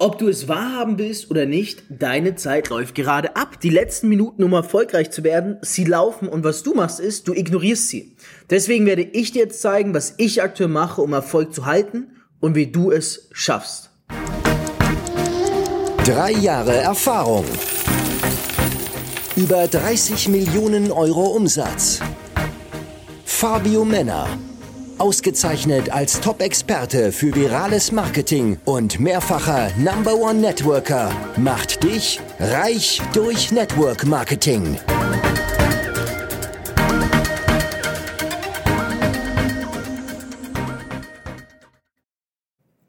Ob du es wahrhaben willst oder nicht, deine Zeit läuft gerade ab. Die letzten Minuten, um erfolgreich zu werden, sie laufen und was du machst ist, du ignorierst sie. Deswegen werde ich dir jetzt zeigen, was ich aktuell mache, um Erfolg zu halten und wie du es schaffst. Drei Jahre Erfahrung. Über 30 Millionen Euro Umsatz. Fabio Männer Ausgezeichnet als Top-Experte für virales Marketing und mehrfacher Number One Networker macht dich reich durch Network Marketing.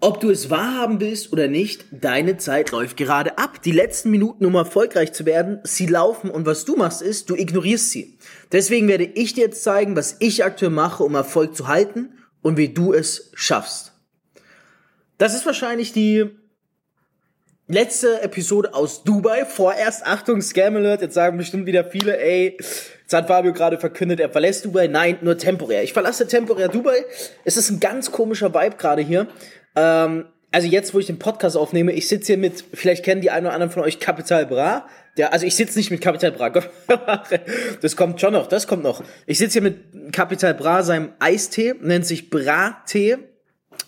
Ob du es wahrhaben willst oder nicht, deine Zeit läuft gerade ab. Die letzten Minuten, um erfolgreich zu werden, sie laufen und was du machst ist, du ignorierst sie. Deswegen werde ich dir jetzt zeigen, was ich aktuell mache, um Erfolg zu halten und wie du es schaffst. Das ist wahrscheinlich die letzte Episode aus Dubai. Vorerst, Achtung, Scam Alert. Jetzt sagen bestimmt wieder viele, ey, jetzt hat Fabio gerade verkündet, er verlässt Dubai. Nein, nur temporär. Ich verlasse temporär Dubai. Es ist ein ganz komischer Vibe gerade hier. Ähm, also jetzt, wo ich den Podcast aufnehme, ich sitze hier mit, vielleicht kennen die einen oder anderen von euch Capital Bra. Der, also ich sitze nicht mit Capital Bra. das kommt schon noch, das kommt noch. Ich sitze hier mit Capital Bra, seinem Eistee, nennt sich Bra-Tee.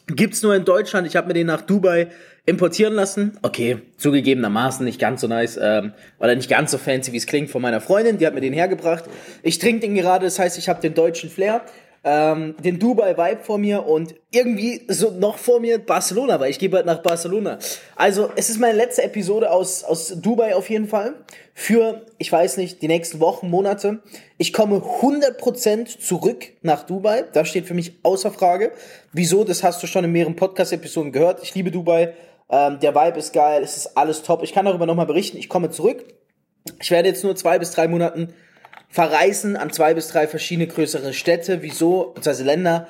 Gibt's nur in Deutschland. Ich habe mir den nach Dubai importieren lassen. Okay, zugegebenermaßen nicht ganz so nice, ähm, oder nicht ganz so fancy, wie es klingt, von meiner Freundin. Die hat mir den hergebracht. Ich trinke den gerade, das heißt, ich habe den deutschen Flair ähm, den Dubai-Vibe vor mir und irgendwie so noch vor mir Barcelona, weil ich gehe bald nach Barcelona. Also es ist meine letzte Episode aus, aus Dubai auf jeden Fall. Für, ich weiß nicht, die nächsten Wochen, Monate. Ich komme 100% zurück nach Dubai. Das steht für mich außer Frage. Wieso? Das hast du schon in mehreren Podcast-Episoden gehört. Ich liebe Dubai. Ähm, der Vibe ist geil. Es ist alles top. Ich kann darüber nochmal berichten. Ich komme zurück. Ich werde jetzt nur zwei bis drei Monaten verreisen an zwei bis drei verschiedene größere Städte, wieso, beziehungsweise Länder.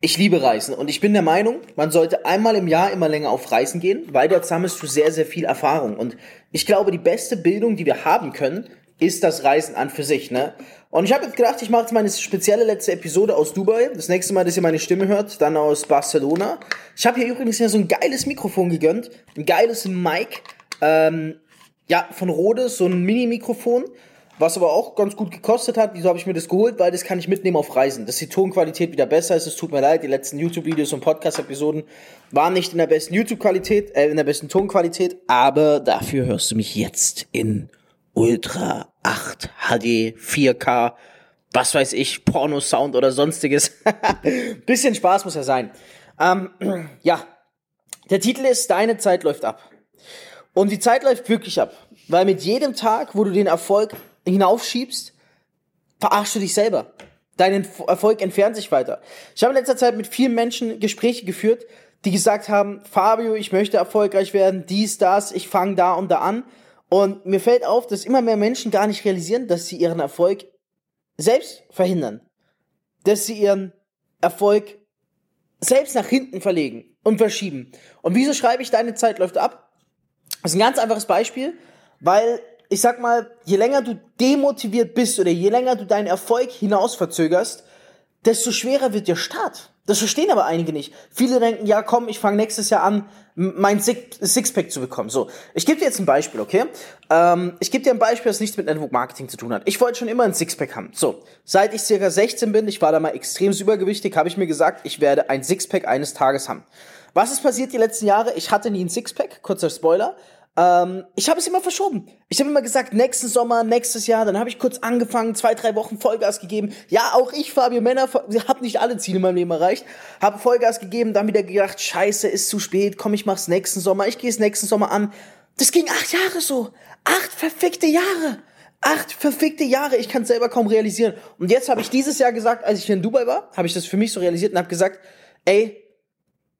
Ich liebe Reisen und ich bin der Meinung, man sollte einmal im Jahr immer länger auf Reisen gehen, weil dort sammelst du sehr, sehr viel Erfahrung. Und ich glaube, die beste Bildung, die wir haben können, ist das Reisen an für sich, ne? Und ich habe jetzt gedacht, ich mache jetzt meine spezielle letzte Episode aus Dubai. Das nächste Mal, dass ihr meine Stimme hört, dann aus Barcelona. Ich habe hier übrigens ja so ein geiles Mikrofon gegönnt, ein geiles Mic, ähm, ja, von Rode, so ein Mini-Mikrofon was aber auch ganz gut gekostet hat. Wieso habe ich mir das geholt? Weil das kann ich mitnehmen auf Reisen. Dass die Tonqualität wieder besser ist. Es tut mir leid, die letzten YouTube-Videos und Podcast-Episoden waren nicht in der besten YouTube-Qualität, äh, in der besten Tonqualität. Aber dafür hörst du mich jetzt in Ultra 8 HD 4K, was weiß ich, Porno-Sound oder sonstiges. Bisschen Spaß muss ja sein. Ähm, ja, der Titel ist Deine Zeit läuft ab. Und die Zeit läuft wirklich ab. Weil mit jedem Tag, wo du den Erfolg hinaufschiebst, verarschst du dich selber. Dein Erfolg entfernt sich weiter. Ich habe in letzter Zeit mit vielen Menschen Gespräche geführt, die gesagt haben, Fabio, ich möchte erfolgreich werden, dies, das, ich fange da und da an. Und mir fällt auf, dass immer mehr Menschen gar nicht realisieren, dass sie ihren Erfolg selbst verhindern. Dass sie ihren Erfolg selbst nach hinten verlegen und verschieben. Und wieso schreibe ich, deine Zeit läuft ab? Das ist ein ganz einfaches Beispiel, weil ich sag mal, je länger du demotiviert bist oder je länger du deinen Erfolg hinaus verzögerst, desto schwerer wird der Start. Das verstehen aber einige nicht. Viele denken, ja komm, ich fange nächstes Jahr an, mein Sixpack zu bekommen. So, ich gebe dir jetzt ein Beispiel, okay? Ähm, ich gebe dir ein Beispiel, das nichts mit Network Marketing zu tun hat. Ich wollte schon immer ein Sixpack haben. So, seit ich circa 16 bin, ich war da mal extrem übergewichtig, habe ich mir gesagt, ich werde ein Sixpack eines Tages haben. Was ist passiert die letzten Jahre? Ich hatte nie ein Sixpack, kurzer Spoiler. Ähm, ich habe es immer verschoben. Ich habe immer gesagt, nächsten Sommer, nächstes Jahr. Dann habe ich kurz angefangen, zwei, drei Wochen Vollgas gegeben. Ja, auch ich, Fabio Männer, habe nicht alle Ziele in meinem Leben erreicht. Habe Vollgas gegeben, dann wieder gedacht, scheiße, ist zu spät, komm, ich mach's nächsten Sommer. Ich gehe es nächsten Sommer an. Das ging acht Jahre so. Acht verfickte Jahre. Acht verfickte Jahre. Ich kann selber kaum realisieren. Und jetzt habe ich dieses Jahr gesagt, als ich hier in Dubai war, habe ich das für mich so realisiert und habe gesagt, ey,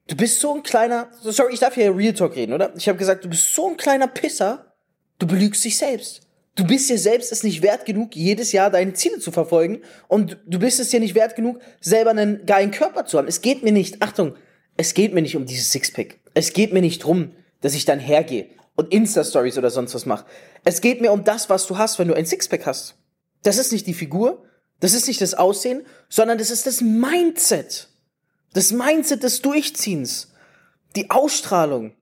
Du bist so ein kleiner, sorry, ich darf hier Real Talk reden, oder? Ich habe gesagt, du bist so ein kleiner Pisser, du belügst dich selbst. Du bist dir selbst es nicht wert genug, jedes Jahr deine Ziele zu verfolgen und du bist es dir nicht wert genug, selber einen geilen Körper zu haben. Es geht mir nicht, Achtung, es geht mir nicht um dieses Sixpack. Es geht mir nicht drum, dass ich dann hergehe und Insta-Stories oder sonst was mache. Es geht mir um das, was du hast, wenn du ein Sixpack hast. Das ist nicht die Figur, das ist nicht das Aussehen, sondern das ist das Mindset. Das Mindset des Durchziehens. Die Ausstrahlung.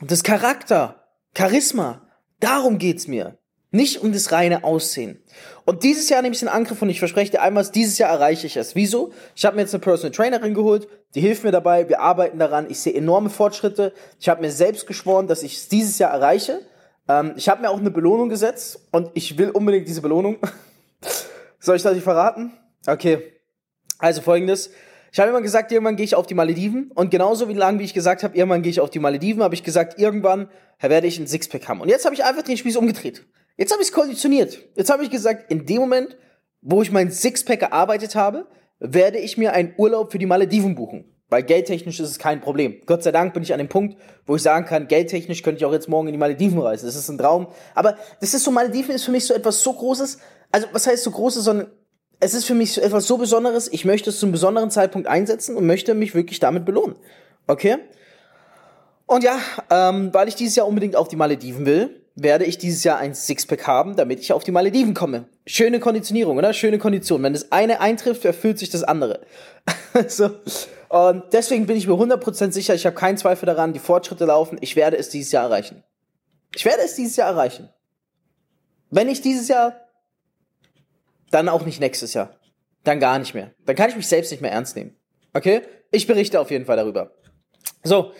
das Charakter, Charisma, darum geht's mir. Nicht um das reine Aussehen. Und dieses Jahr nehme ich den Angriff und ich verspreche dir einmal, dieses Jahr erreiche ich es. Wieso? Ich habe mir jetzt eine Personal Trainerin geholt, die hilft mir dabei, wir arbeiten daran, ich sehe enorme Fortschritte. Ich habe mir selbst geschworen, dass ich es dieses Jahr erreiche. Ähm, ich habe mir auch eine Belohnung gesetzt und ich will unbedingt diese Belohnung. Soll ich das nicht verraten? Okay. Also folgendes. Ich habe immer gesagt, irgendwann gehe ich auf die Malediven. Und genauso wie lange, wie ich gesagt habe, irgendwann gehe ich auf die Malediven, habe ich gesagt, irgendwann werde ich ein Sixpack haben. Und jetzt habe ich einfach den Spieß umgedreht. Jetzt habe ich es konditioniert. Jetzt habe ich gesagt, in dem Moment, wo ich mein Sixpack gearbeitet habe, werde ich mir einen Urlaub für die Malediven buchen. Weil geldtechnisch ist es kein Problem. Gott sei Dank bin ich an dem Punkt, wo ich sagen kann, geldtechnisch könnte ich auch jetzt morgen in die Malediven reisen. Das ist ein Traum. Aber das ist so, Malediven ist für mich so etwas so Großes. Also, was heißt so Großes, sondern es ist für mich etwas so Besonderes, ich möchte es zu einem besonderen Zeitpunkt einsetzen und möchte mich wirklich damit belohnen. Okay? Und ja, ähm, weil ich dieses Jahr unbedingt auf die Malediven will, werde ich dieses Jahr ein Sixpack haben, damit ich auf die Malediven komme. Schöne Konditionierung, oder? Schöne Kondition. Wenn das eine eintrifft, erfüllt sich das andere. so. Und deswegen bin ich mir 100% sicher, ich habe keinen Zweifel daran, die Fortschritte laufen, ich werde es dieses Jahr erreichen. Ich werde es dieses Jahr erreichen. Wenn nicht dieses Jahr, dann auch nicht nächstes Jahr. Dann gar nicht mehr. Dann kann ich mich selbst nicht mehr ernst nehmen. Okay? Ich berichte auf jeden Fall darüber. So.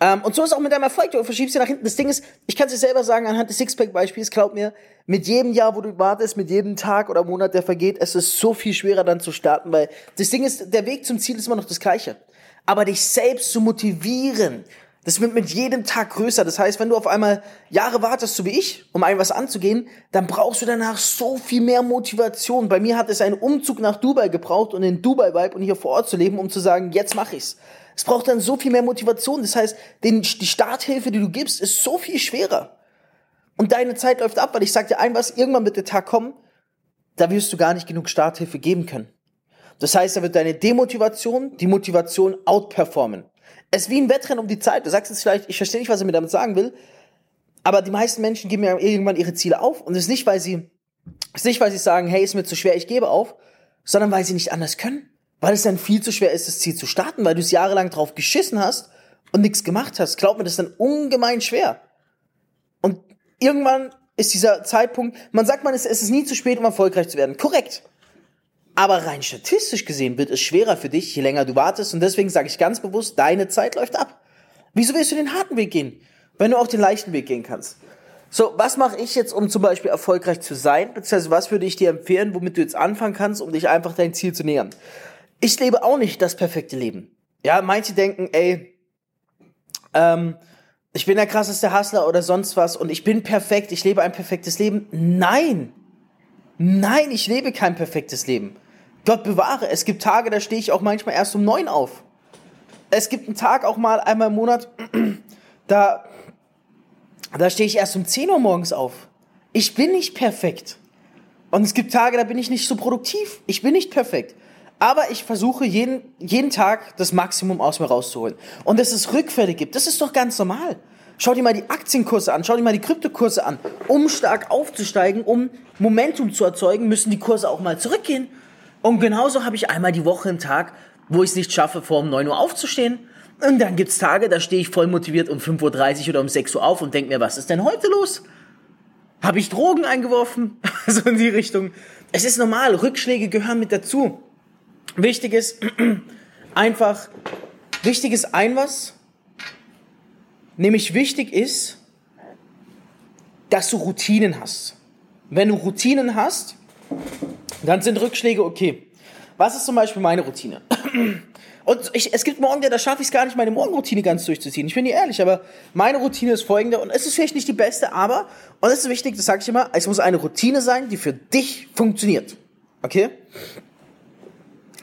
Ähm, und so ist auch mit deinem Erfolg. Du verschiebst dir nach hinten. Das Ding ist, ich kann es dir selber sagen, anhand des Sixpack-Beispiels, glaub mir, mit jedem Jahr, wo du wartest, mit jedem Tag oder Monat, der vergeht, es ist so viel schwerer dann zu starten, weil das Ding ist, der Weg zum Ziel ist immer noch das gleiche. Aber dich selbst zu motivieren, das wird mit jedem Tag größer. Das heißt, wenn du auf einmal Jahre wartest, so wie ich, um ein anzugehen, dann brauchst du danach so viel mehr Motivation. Bei mir hat es einen Umzug nach Dubai gebraucht und in Dubai Vibe und hier vor Ort zu leben, um zu sagen, jetzt mach ich's. Es braucht dann so viel mehr Motivation. Das heißt, den, die Starthilfe, die du gibst, ist so viel schwerer. Und deine Zeit läuft ab, weil ich sag dir ein was, irgendwann wird der Tag kommen, da wirst du gar nicht genug Starthilfe geben können. Das heißt, da wird deine Demotivation die Motivation outperformen. Es ist wie ein Wettrennen um die Zeit. Du sagst jetzt vielleicht, ich verstehe nicht, was er mir damit sagen will, aber die meisten Menschen geben ja irgendwann ihre Ziele auf und es ist nicht, weil sie, es ist nicht, weil sie sagen, hey, ist mir zu schwer, ich gebe auf, sondern weil sie nicht anders können. Weil es dann viel zu schwer ist, das Ziel zu starten, weil du es jahrelang drauf geschissen hast und nichts gemacht hast. Glaub mir, das ist dann ungemein schwer. Und irgendwann ist dieser Zeitpunkt, man sagt man, es ist nie zu spät, um erfolgreich zu werden. Korrekt. Aber rein statistisch gesehen wird es schwerer für dich, je länger du wartest. Und deswegen sage ich ganz bewusst, deine Zeit läuft ab. Wieso willst du den harten Weg gehen, wenn du auch den leichten Weg gehen kannst? So, was mache ich jetzt, um zum Beispiel erfolgreich zu sein? Beziehungsweise was würde ich dir empfehlen, womit du jetzt anfangen kannst, um dich einfach dein Ziel zu nähern? Ich lebe auch nicht das perfekte Leben. Ja, manche denken, ey, ähm, ich bin der krasseste Hustler oder sonst was und ich bin perfekt, ich lebe ein perfektes Leben. Nein! Nein, ich lebe kein perfektes Leben. Gott bewahre, es gibt Tage, da stehe ich auch manchmal erst um neun auf. Es gibt einen Tag auch mal einmal im Monat, da, da stehe ich erst um 10 Uhr morgens auf. Ich bin nicht perfekt. Und es gibt Tage, da bin ich nicht so produktiv. Ich bin nicht perfekt. Aber ich versuche jeden, jeden Tag das Maximum aus mir rauszuholen. Und dass es Rückfälle gibt, das ist doch ganz normal. Schau dir mal die Aktienkurse an, schau dir mal die Kryptokurse an. Um stark aufzusteigen, um Momentum zu erzeugen, müssen die Kurse auch mal zurückgehen. Und genauso habe ich einmal die Woche einen Tag, wo ich es nicht schaffe, vor um 9 Uhr aufzustehen. Und dann gibt's Tage, da stehe ich voll motiviert um 5.30 Uhr oder um 6 Uhr auf und denke mir, was ist denn heute los? Habe ich Drogen eingeworfen? so in die Richtung. Es ist normal, Rückschläge gehören mit dazu. Wichtig ist einfach, wichtig ist ein was, nämlich wichtig ist, dass du Routinen hast. Wenn du Routinen hast, dann sind Rückschläge okay. Was ist zum Beispiel meine Routine? Und ich, es gibt Morgen, da schaffe ich es gar nicht, meine Morgenroutine ganz durchzuziehen. Ich bin dir ehrlich, aber meine Routine ist folgende und es ist vielleicht nicht die beste, aber, und es ist wichtig, das sage ich immer, es muss eine Routine sein, die für dich funktioniert. Okay?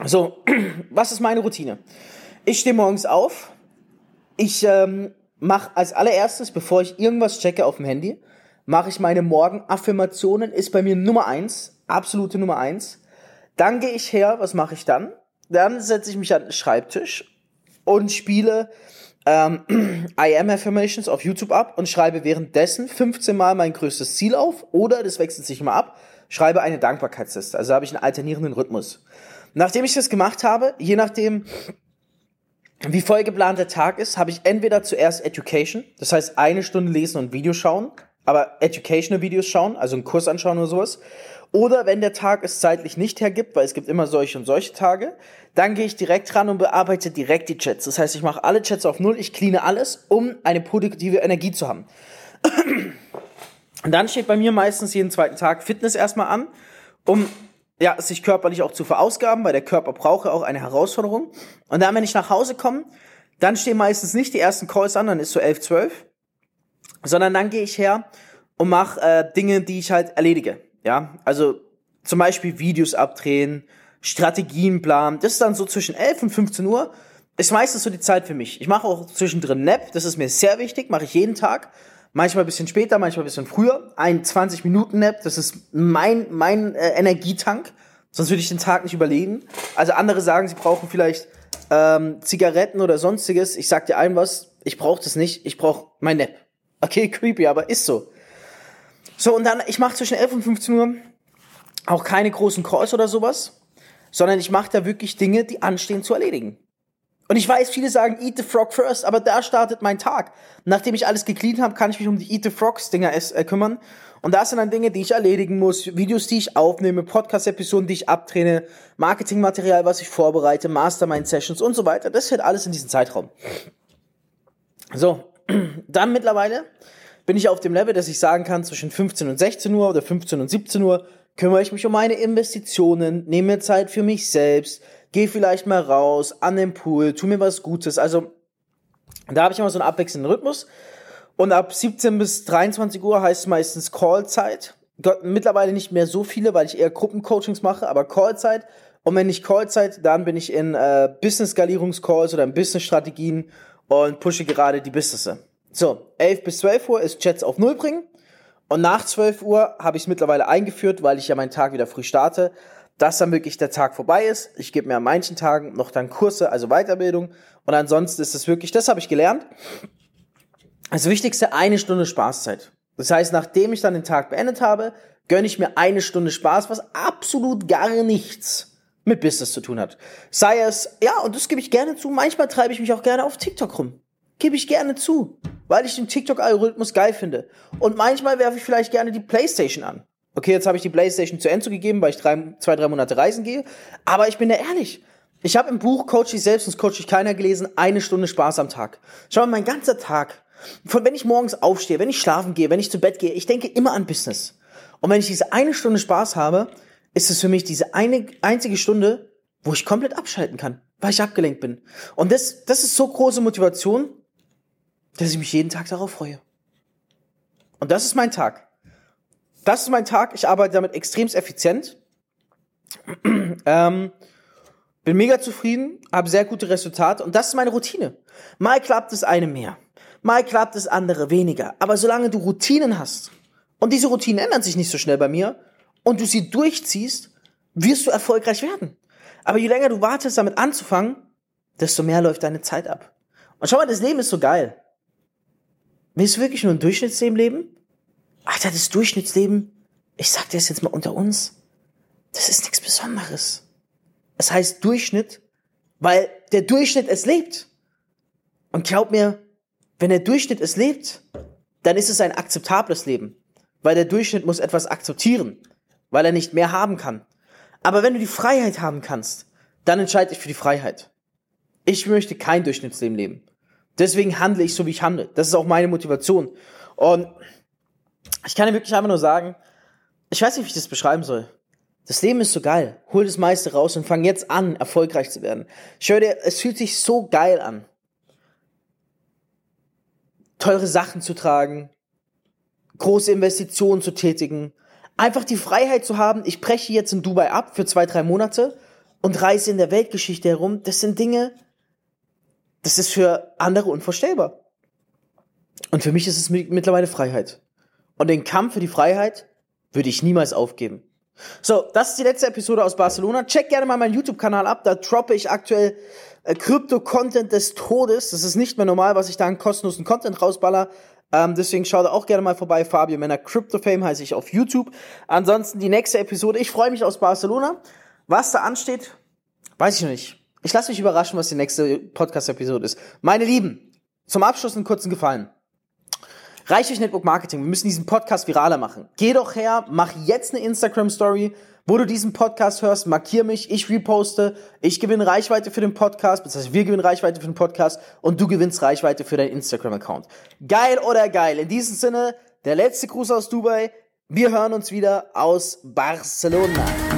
So, was ist meine Routine? Ich stehe morgens auf, ich ähm, mache als allererstes, bevor ich irgendwas checke auf dem Handy, mache ich meine Morgenaffirmationen, ist bei mir Nummer eins absolute Nummer eins. Dann gehe ich her, was mache ich dann? Dann setze ich mich an den Schreibtisch und spiele ähm, I Am Affirmations auf YouTube ab und schreibe währenddessen 15 Mal mein größtes Ziel auf oder, das wechselt sich immer ab, schreibe eine Dankbarkeitsliste. Also habe ich einen alternierenden Rhythmus. Nachdem ich das gemacht habe, je nachdem, wie voll geplant der Tag ist, habe ich entweder zuerst Education, das heißt eine Stunde lesen und Video schauen, aber Educational Videos schauen, also einen Kurs anschauen oder sowas. Oder wenn der Tag es zeitlich nicht hergibt, weil es gibt immer solche und solche Tage, dann gehe ich direkt ran und bearbeite direkt die Chats. Das heißt, ich mache alle Chats auf Null, ich cleane alles, um eine produktive Energie zu haben. Und dann steht bei mir meistens jeden zweiten Tag Fitness erstmal an, um ja, sich körperlich auch zu verausgaben, weil der Körper braucht ja auch eine Herausforderung. Und dann, wenn ich nach Hause komme, dann stehen meistens nicht die ersten Calls an, dann ist so 11, 12, sondern dann gehe ich her und mache äh, Dinge, die ich halt erledige. Ja, also zum Beispiel Videos abdrehen, Strategien planen. Das ist dann so zwischen 11 und 15 Uhr. Ist meistens so die Zeit für mich. Ich mache auch zwischendrin Nap, das ist mir sehr wichtig, mache ich jeden Tag. Manchmal ein bisschen später, manchmal ein bisschen früher. Ein 20 Minuten Nap, das ist mein mein äh, Energietank. Sonst würde ich den Tag nicht überleben. Also andere sagen, sie brauchen vielleicht ähm, Zigaretten oder sonstiges. Ich sag dir ein was, ich brauche das nicht. Ich brauche mein Nap. Okay, creepy, aber ist so. So, und dann, ich mache zwischen 11 und 15 Uhr auch keine großen Calls oder sowas, sondern ich mache da wirklich Dinge, die anstehen zu erledigen. Und ich weiß, viele sagen Eat the Frog first, aber da startet mein Tag. Nachdem ich alles gecleant habe, kann ich mich um die Eat the Frogs Dinger äh, kümmern. Und das sind dann Dinge, die ich erledigen muss, Videos, die ich aufnehme, Podcast-Episoden, die ich abtrenne, Marketingmaterial, was ich vorbereite, Mastermind-Sessions und so weiter. Das fällt alles in diesen Zeitraum. So, dann mittlerweile bin ich auf dem Level, dass ich sagen kann, zwischen 15 und 16 Uhr oder 15 und 17 Uhr kümmere ich mich um meine Investitionen, nehme mir Zeit für mich selbst, gehe vielleicht mal raus an den Pool, tu mir was Gutes. Also da habe ich immer so einen abwechselnden Rhythmus. Und ab 17 bis 23 Uhr heißt es meistens Callzeit. Mittlerweile nicht mehr so viele, weil ich eher Gruppencoachings mache, aber Callzeit. Und wenn nicht Callzeit, dann bin ich in äh, Business-Skalierungscalls oder in Business-Strategien und pushe gerade die Businesses. So, 11 bis 12 Uhr ist Chats auf Null bringen. Und nach 12 Uhr habe ich es mittlerweile eingeführt, weil ich ja meinen Tag wieder früh starte, dass dann wirklich der Tag vorbei ist. Ich gebe mir an manchen Tagen noch dann Kurse, also Weiterbildung. Und ansonsten ist es wirklich, das habe ich gelernt. Das Wichtigste, eine Stunde Spaßzeit. Das heißt, nachdem ich dann den Tag beendet habe, gönne ich mir eine Stunde Spaß, was absolut gar nichts mit Business zu tun hat. Sei es, ja, und das gebe ich gerne zu, manchmal treibe ich mich auch gerne auf TikTok rum. Gebe ich gerne zu, weil ich den TikTok-Algorithmus geil finde. Und manchmal werfe ich vielleicht gerne die Playstation an. Okay, jetzt habe ich die Playstation zu Enzo gegeben, weil ich drei, zwei, drei Monate reisen gehe. Aber ich bin da ehrlich. Ich habe im Buch Coach dich selbst, und Coach dich keiner gelesen, eine Stunde Spaß am Tag. Schau mal, mein ganzer Tag, von wenn ich morgens aufstehe, wenn ich schlafen gehe, wenn ich zu Bett gehe, ich denke immer an Business. Und wenn ich diese eine Stunde Spaß habe, ist es für mich diese eine einzige Stunde, wo ich komplett abschalten kann, weil ich abgelenkt bin. Und das, das ist so große Motivation, dass ich mich jeden Tag darauf freue. Und das ist mein Tag. Das ist mein Tag. Ich arbeite damit extremst effizient. ähm, bin mega zufrieden, habe sehr gute Resultate und das ist meine Routine. Mal klappt es eine mehr, mal klappt es andere weniger. Aber solange du Routinen hast und diese Routinen ändern sich nicht so schnell bei mir und du sie durchziehst, wirst du erfolgreich werden. Aber je länger du wartest, damit anzufangen, desto mehr läuft deine Zeit ab. Und schau mal, das Leben ist so geil. Willst du wirklich nur ein Durchschnittsleben leben? Alter, das Durchschnittsleben, ich sag dir das jetzt mal unter uns, das ist nichts Besonderes. Es heißt Durchschnitt, weil der Durchschnitt es lebt. Und glaub mir, wenn der Durchschnitt es lebt, dann ist es ein akzeptables Leben. Weil der Durchschnitt muss etwas akzeptieren, weil er nicht mehr haben kann. Aber wenn du die Freiheit haben kannst, dann entscheide ich für die Freiheit. Ich möchte kein Durchschnittsleben leben. Deswegen handle ich so, wie ich handle. Das ist auch meine Motivation. Und ich kann dir wirklich einfach nur sagen, ich weiß nicht, wie ich das beschreiben soll. Das Leben ist so geil. Hol das meiste raus und fang jetzt an, erfolgreich zu werden. Ich höre dir, es fühlt sich so geil an. Teure Sachen zu tragen, große Investitionen zu tätigen, einfach die Freiheit zu haben, ich breche jetzt in Dubai ab für zwei, drei Monate und reise in der Weltgeschichte herum. Das sind Dinge, das ist für andere unvorstellbar. Und für mich ist es mittlerweile Freiheit. Und den Kampf für die Freiheit würde ich niemals aufgeben. So, das ist die letzte Episode aus Barcelona. Check gerne mal meinen YouTube-Kanal ab. Da droppe ich aktuell äh, Krypto-Content des Todes. Das ist nicht mehr normal, was ich da an kostenlosen Content rausballer. Ähm, deswegen schau da auch gerne mal vorbei. Fabio Männer Crypto Fame heiße ich auf YouTube. Ansonsten die nächste Episode. Ich freue mich aus Barcelona. Was da ansteht, weiß ich noch nicht. Ich lasse mich überraschen, was die nächste Podcast-Episode ist. Meine Lieben, zum Abschluss einen kurzen Gefallen. Reich euch Network Marketing. Wir müssen diesen Podcast viraler machen. Geh doch her, mach jetzt eine Instagram-Story, wo du diesen Podcast hörst, markier mich, ich reposte, ich gewinne Reichweite für den Podcast, beziehungsweise wir gewinnen Reichweite für den Podcast und du gewinnst Reichweite für deinen Instagram-Account. Geil oder geil? In diesem Sinne, der letzte Gruß aus Dubai. Wir hören uns wieder aus Barcelona.